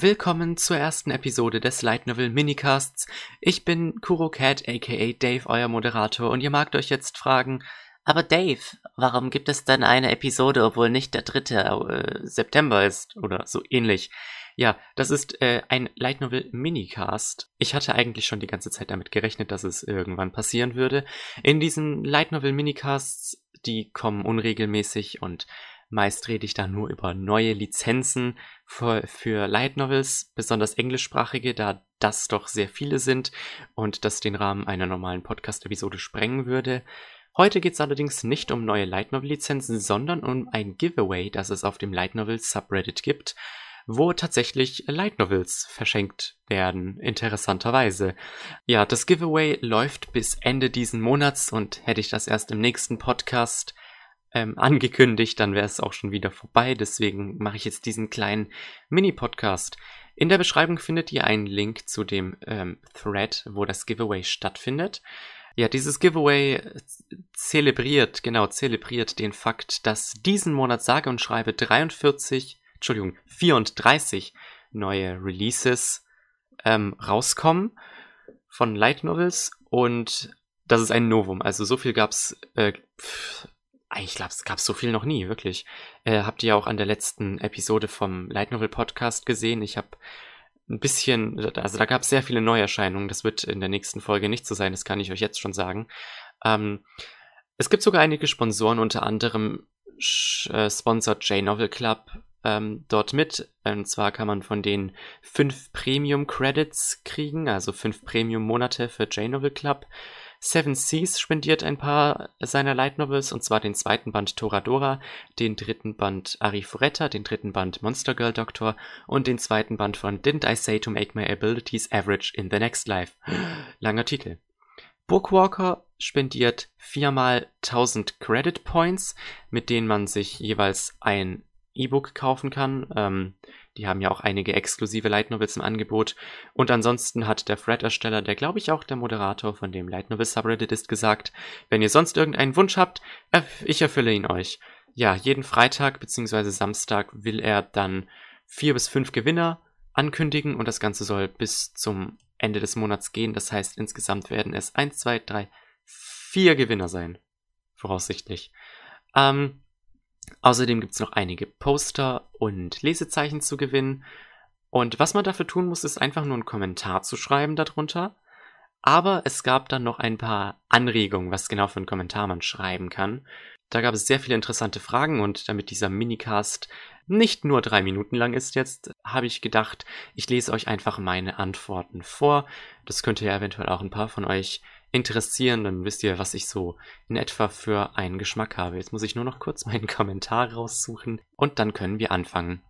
Willkommen zur ersten Episode des Light Novel Minicasts. Ich bin Kuro Cat aka Dave, euer Moderator, und ihr magt euch jetzt fragen, aber Dave, warum gibt es denn eine Episode, obwohl nicht der 3. Äh, September ist oder so ähnlich? Ja, das ist äh, ein Light Novel Minicast. Ich hatte eigentlich schon die ganze Zeit damit gerechnet, dass es irgendwann passieren würde. In diesen Light Novel Minicasts, die kommen unregelmäßig und Meist rede ich da nur über neue Lizenzen für, für Light Novels, besonders englischsprachige, da das doch sehr viele sind und das den Rahmen einer normalen Podcast-Episode sprengen würde. Heute geht es allerdings nicht um neue Light Novel-Lizenzen, sondern um ein Giveaway, das es auf dem Light Novel Subreddit gibt, wo tatsächlich Light Novels verschenkt werden, interessanterweise. Ja, das Giveaway läuft bis Ende diesen Monats und hätte ich das erst im nächsten Podcast ähm, angekündigt, dann wäre es auch schon wieder vorbei. Deswegen mache ich jetzt diesen kleinen Mini-Podcast. In der Beschreibung findet ihr einen Link zu dem ähm, Thread, wo das Giveaway stattfindet. Ja, dieses Giveaway zelebriert, genau, zelebriert den Fakt, dass diesen Monat sage und schreibe 43, Entschuldigung, 34 neue Releases ähm, rauskommen von Light Novels und das ist ein Novum. Also so viel gab's äh, ich glaube, es gab so viel noch nie, wirklich. Äh, habt ihr auch an der letzten Episode vom Light Novel Podcast gesehen? Ich habe ein bisschen, also da gab es sehr viele Neuerscheinungen. Das wird in der nächsten Folge nicht so sein, das kann ich euch jetzt schon sagen. Ähm, es gibt sogar einige Sponsoren, unter anderem äh, sponsert J-Novel Club ähm, dort mit. Und zwar kann man von denen fünf Premium Credits kriegen, also fünf Premium Monate für J-Novel Club. Seven Seas spendiert ein paar seiner Light Novels, und zwar den zweiten Band Toradora, den dritten Band Arifureta, den dritten Band Monster Girl Doctor und den zweiten Band von Didn't I Say to Make My Abilities Average in the Next Life. Langer Titel. Bookwalker spendiert viermal 1000 Credit Points, mit denen man sich jeweils ein E-Book kaufen kann. Ähm, die haben ja auch einige exklusive Light Novels im Angebot. Und ansonsten hat der Thread-Ersteller, der glaube ich auch der Moderator von dem Light Novel Subreddit ist, gesagt, wenn ihr sonst irgendeinen Wunsch habt, ich erfülle ihn euch. Ja, jeden Freitag bzw. Samstag will er dann vier bis fünf Gewinner ankündigen und das Ganze soll bis zum Ende des Monats gehen. Das heißt, insgesamt werden es eins, zwei, drei, vier Gewinner sein. Voraussichtlich. Ähm, Außerdem gibt es noch einige Poster und Lesezeichen zu gewinnen. Und was man dafür tun muss, ist einfach nur einen Kommentar zu schreiben darunter. Aber es gab dann noch ein paar Anregungen, was genau für einen Kommentar man schreiben kann. Da gab es sehr viele interessante Fragen und damit dieser Minicast nicht nur drei Minuten lang ist jetzt, habe ich gedacht, ich lese euch einfach meine Antworten vor. Das könnte ja eventuell auch ein paar von euch interessieren, dann wisst ihr, was ich so in etwa für einen Geschmack habe. Jetzt muss ich nur noch kurz meinen Kommentar raussuchen und dann können wir anfangen.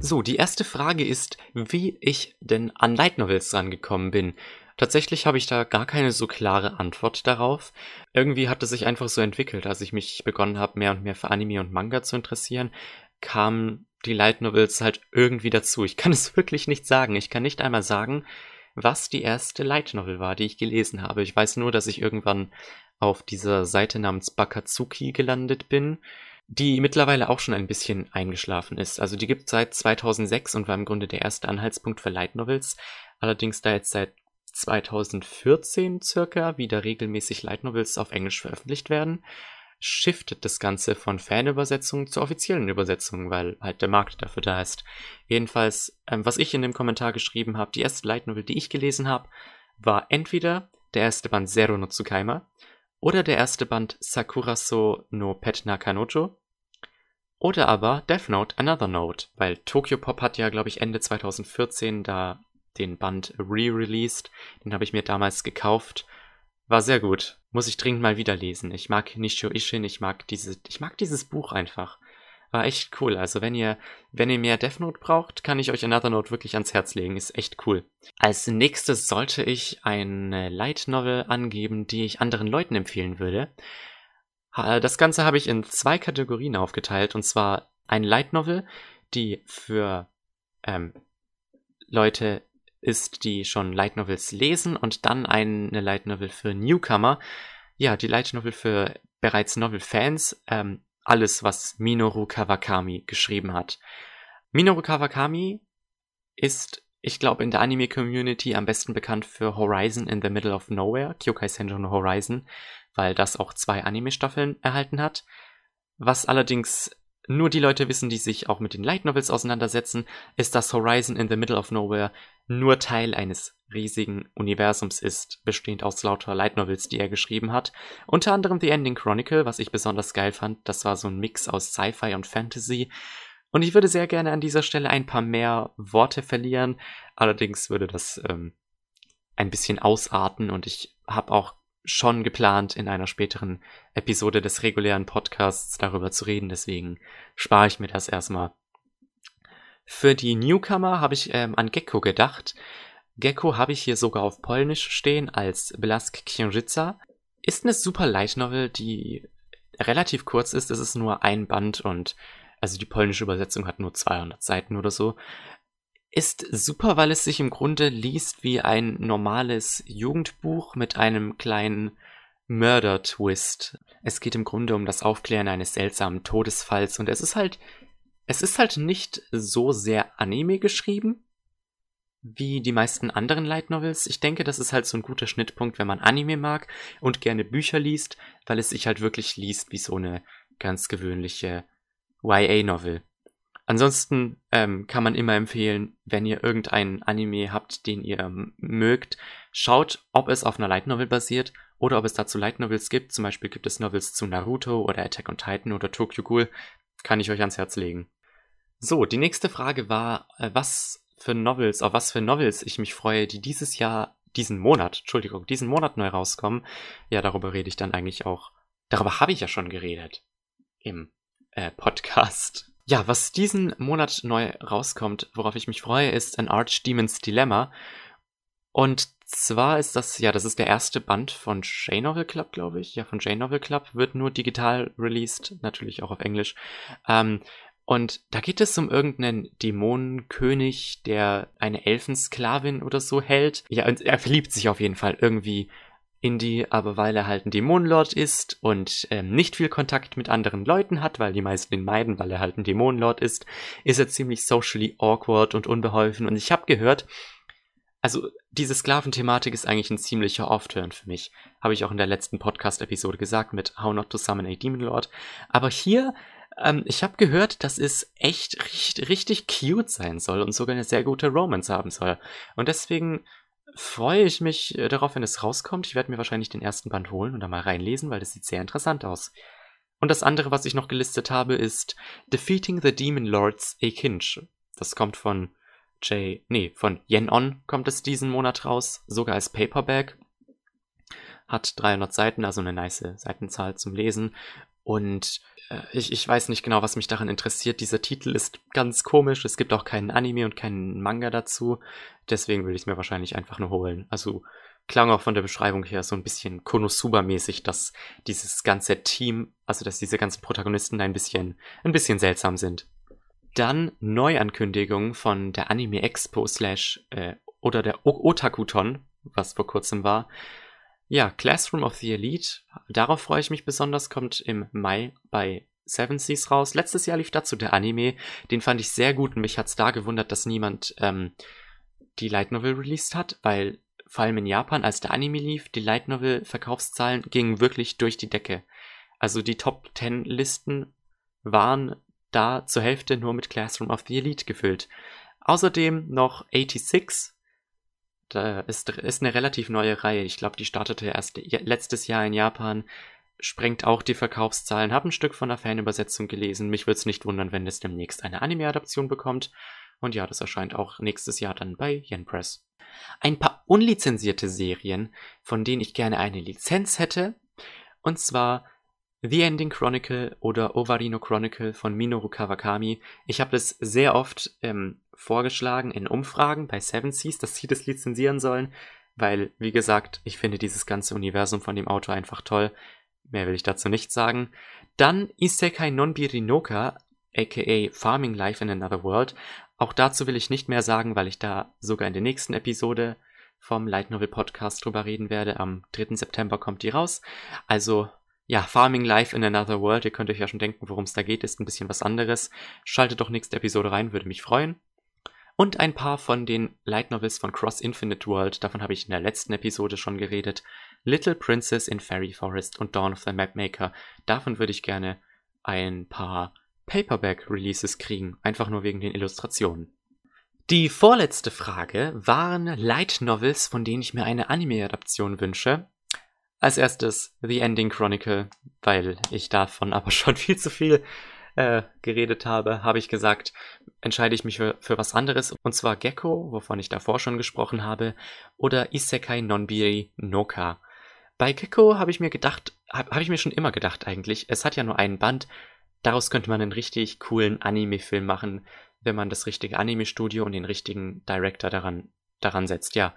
So, die erste Frage ist, wie ich denn an Light Novels rangekommen bin. Tatsächlich habe ich da gar keine so klare Antwort darauf. Irgendwie hat es sich einfach so entwickelt, als ich mich begonnen habe, mehr und mehr für Anime und Manga zu interessieren, kam die Light Novels halt irgendwie dazu. Ich kann es wirklich nicht sagen. Ich kann nicht einmal sagen, was die erste Light Novel war, die ich gelesen habe. Ich weiß nur, dass ich irgendwann auf dieser Seite namens Bakatsuki gelandet bin, die mittlerweile auch schon ein bisschen eingeschlafen ist. Also die gibt seit 2006 und war im Grunde der erste Anhaltspunkt für Light Novels. Allerdings da jetzt seit 2014 circa wieder regelmäßig Light Novels auf Englisch veröffentlicht werden, shiftet das Ganze von Fanübersetzungen zur offiziellen Übersetzung, weil halt der Markt dafür da ist. Jedenfalls, ähm, was ich in dem Kommentar geschrieben habe, die erste Light Novel, die ich gelesen habe, war entweder der erste Band Zero no Tsukaima oder der erste Band Sakuraso no Pet Nakanojo oder aber Death Note Another Note, weil Tokyo Pop hat ja, glaube ich, Ende 2014 da den Band re-released. Den habe ich mir damals gekauft war sehr gut. Muss ich dringend mal wieder lesen. Ich mag Nishio Ishin, ich mag diese, ich mag dieses Buch einfach. War echt cool. Also wenn ihr, wenn ihr mehr Death Note braucht, kann ich euch Another Note wirklich ans Herz legen. Ist echt cool. Als nächstes sollte ich eine Light Novel angeben, die ich anderen Leuten empfehlen würde. Das Ganze habe ich in zwei Kategorien aufgeteilt. Und zwar ein Light Novel, die für ähm, Leute ist, die schon Light Novels lesen und dann eine Light Novel für Newcomer. Ja, die Light Novel für bereits Novel-Fans. Ähm, alles, was Minoru Kawakami geschrieben hat. Minoru Kawakami ist, ich glaube, in der Anime-Community am besten bekannt für Horizon in the Middle of Nowhere, Kyokai Senjo no Horizon, weil das auch zwei Anime-Staffeln erhalten hat. Was allerdings nur die Leute wissen, die sich auch mit den Light Novels auseinandersetzen, ist, dass Horizon in the Middle of Nowhere nur Teil eines riesigen Universums ist, bestehend aus lauter Light Novels, die er geschrieben hat. Unter anderem The Ending Chronicle, was ich besonders geil fand. Das war so ein Mix aus Sci-Fi und Fantasy. Und ich würde sehr gerne an dieser Stelle ein paar mehr Worte verlieren. Allerdings würde das ähm, ein bisschen ausarten und ich habe auch schon geplant, in einer späteren Episode des regulären Podcasts darüber zu reden. Deswegen spare ich mir das erstmal. Für die Newcomer habe ich ähm, an Gecko gedacht. Gecko habe ich hier sogar auf Polnisch stehen als Blask Księżyca. Ist eine super Light Novel, die relativ kurz ist. Es ist nur ein Band und also die polnische Übersetzung hat nur 200 Seiten oder so. Ist super, weil es sich im Grunde liest wie ein normales Jugendbuch mit einem kleinen Murder-Twist. Es geht im Grunde um das Aufklären eines seltsamen Todesfalls und es ist halt, es ist halt nicht so sehr Anime geschrieben, wie die meisten anderen Light Novels. Ich denke, das ist halt so ein guter Schnittpunkt, wenn man Anime mag und gerne Bücher liest, weil es sich halt wirklich liest wie so eine ganz gewöhnliche YA-Novel. Ansonsten ähm, kann man immer empfehlen, wenn ihr irgendeinen Anime habt, den ihr mögt, schaut, ob es auf einer Light Novel basiert oder ob es dazu Light Novels gibt. Zum Beispiel gibt es Novels zu Naruto oder Attack on Titan oder Tokyo Ghoul. Kann ich euch ans Herz legen. So, die nächste Frage war, äh, was für Novels, auf was für Novels ich mich freue, die dieses Jahr, diesen Monat, Entschuldigung, diesen Monat neu rauskommen. Ja, darüber rede ich dann eigentlich auch. Darüber habe ich ja schon geredet. Im äh, Podcast. Ja, was diesen Monat neu rauskommt, worauf ich mich freue, ist ein Archdemon's Dilemma. Und zwar ist das, ja, das ist der erste Band von J-Novel Club, glaube ich. Ja, von J-Novel Club wird nur digital released, natürlich auch auf Englisch. Ähm, und da geht es um irgendeinen Dämonenkönig, der eine Elfensklavin oder so hält. Ja, und er verliebt sich auf jeden Fall irgendwie Indie, aber weil er halt ein Dämonenlord ist und ähm, nicht viel Kontakt mit anderen Leuten hat, weil die meisten ihn meiden, weil er halt ein Dämonenlord ist, ist er ziemlich socially awkward und unbeholfen. Und ich habe gehört, also diese Sklaventhematik ist eigentlich ein ziemlicher Off-Turn für mich. Habe ich auch in der letzten Podcast-Episode gesagt mit How Not to Summon a Demon Lord. Aber hier, ähm, ich habe gehört, dass es echt richtig, richtig cute sein soll und sogar eine sehr gute Romance haben soll. Und deswegen freue ich mich äh, darauf, wenn es rauskommt. Ich werde mir wahrscheinlich den ersten Band holen und da mal reinlesen, weil das sieht sehr interessant aus. Und das andere, was ich noch gelistet habe, ist Defeating the Demon Lords A Kinch. Das kommt von Jay, nee, von Yen On kommt es diesen Monat raus, sogar als Paperback. Hat 300 Seiten, also eine nice Seitenzahl zum Lesen. Und äh, ich, ich weiß nicht genau, was mich daran interessiert. Dieser Titel ist ganz komisch. Es gibt auch keinen Anime und keinen Manga dazu. Deswegen will ich es mir wahrscheinlich einfach nur holen. Also klang auch von der Beschreibung her so ein bisschen Konosuba-mäßig, dass dieses ganze Team, also dass diese ganzen Protagonisten ein bisschen, ein bisschen seltsam sind. Dann Neuankündigung von der Anime Expo slash äh, oder der Otakuton, was vor kurzem war. Ja, Classroom of the Elite, darauf freue ich mich besonders, kommt im Mai bei Seven Seas raus. Letztes Jahr lief dazu der Anime, den fand ich sehr gut und mich hat's da gewundert, dass niemand ähm, die Light Novel released hat, weil vor allem in Japan, als der Anime lief, die Light Novel Verkaufszahlen gingen wirklich durch die Decke. Also die Top 10 Listen waren da zur Hälfte nur mit Classroom of the Elite gefüllt. Außerdem noch 86, da ist, ist eine relativ neue Reihe. Ich glaube, die startete erst letztes Jahr in Japan. Sprengt auch die Verkaufszahlen. Hab ein Stück von der Fanübersetzung gelesen. Mich würde es nicht wundern, wenn es demnächst eine Anime-Adaption bekommt. Und ja, das erscheint auch nächstes Jahr dann bei Yen Press. Ein paar unlizenzierte Serien, von denen ich gerne eine Lizenz hätte. Und zwar The Ending Chronicle oder Ovarino Chronicle von Minoru Kawakami. Ich habe das sehr oft ähm, vorgeschlagen in Umfragen bei Seven Seas, dass sie das lizenzieren sollen, weil, wie gesagt, ich finde dieses ganze Universum von dem Autor einfach toll. Mehr will ich dazu nicht sagen. Dann Isekai Nonbiri Noka, aka Farming Life in Another World. Auch dazu will ich nicht mehr sagen, weil ich da sogar in der nächsten Episode vom Light Novel Podcast drüber reden werde. Am 3. September kommt die raus. Also ja, Farming Life in Another World, ihr könnt euch ja schon denken, worum es da geht, ist ein bisschen was anderes. Schaltet doch nächste Episode rein, würde mich freuen. Und ein paar von den Light Novels von Cross Infinite World, davon habe ich in der letzten Episode schon geredet. Little Princess in Fairy Forest und Dawn of the Mapmaker. Davon würde ich gerne ein paar Paperback-Releases kriegen, einfach nur wegen den Illustrationen. Die vorletzte Frage waren Light Novels, von denen ich mir eine Anime-Adaption wünsche. Als erstes The Ending Chronicle, weil ich davon aber schon viel zu viel äh, geredet habe, habe ich gesagt, entscheide ich mich für, für was anderes, und zwar Gecko, wovon ich davor schon gesprochen habe, oder Isekai Nonbiri Noka. Bei Gecko habe ich mir gedacht, habe hab ich mir schon immer gedacht eigentlich, es hat ja nur einen Band, daraus könnte man einen richtig coolen Anime-Film machen, wenn man das richtige Anime-Studio und den richtigen Director daran, daran setzt, ja.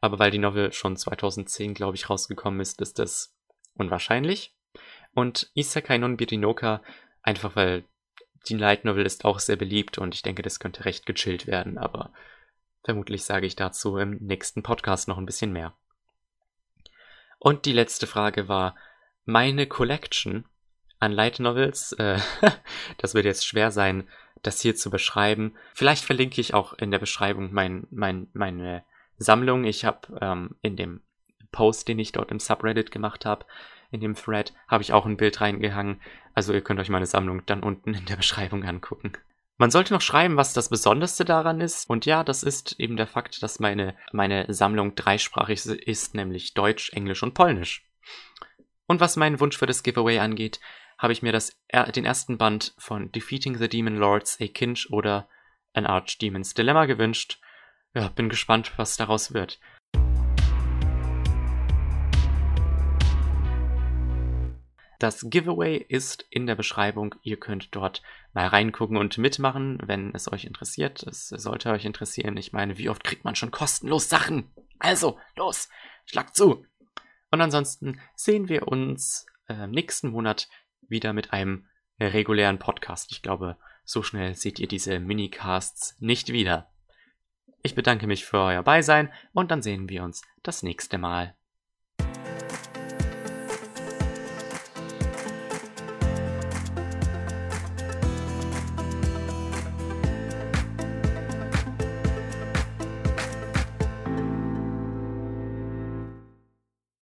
Aber weil die Novel schon 2010, glaube ich, rausgekommen ist, ist das unwahrscheinlich. Und Isekai non Birinoka, einfach weil die Light Novel ist auch sehr beliebt und ich denke, das könnte recht gechillt werden, aber vermutlich sage ich dazu im nächsten Podcast noch ein bisschen mehr. Und die letzte Frage war, meine Collection an Light Novels, äh, das wird jetzt schwer sein, das hier zu beschreiben. Vielleicht verlinke ich auch in der Beschreibung mein, mein, meine Sammlung. Ich habe ähm, in dem Post, den ich dort im Subreddit gemacht habe, in dem Thread, habe ich auch ein Bild reingehangen. Also ihr könnt euch meine Sammlung dann unten in der Beschreibung angucken. Man sollte noch schreiben, was das Besonderste daran ist. Und ja, das ist eben der Fakt, dass meine, meine Sammlung dreisprachig ist, nämlich Deutsch, Englisch und Polnisch. Und was meinen Wunsch für das Giveaway angeht, habe ich mir das, den ersten Band von Defeating the Demon Lords, A Kinch oder An Archdemon's Dilemma gewünscht ja, bin gespannt, was daraus wird. Das Giveaway ist in der Beschreibung. Ihr könnt dort mal reingucken und mitmachen, wenn es euch interessiert. Es sollte euch interessieren. Ich meine, wie oft kriegt man schon kostenlos Sachen? Also, los, schlag zu. Und ansonsten sehen wir uns äh, nächsten Monat wieder mit einem regulären Podcast. Ich glaube, so schnell seht ihr diese Minicasts nicht wieder. Ich bedanke mich für euer Beisein und dann sehen wir uns das nächste Mal.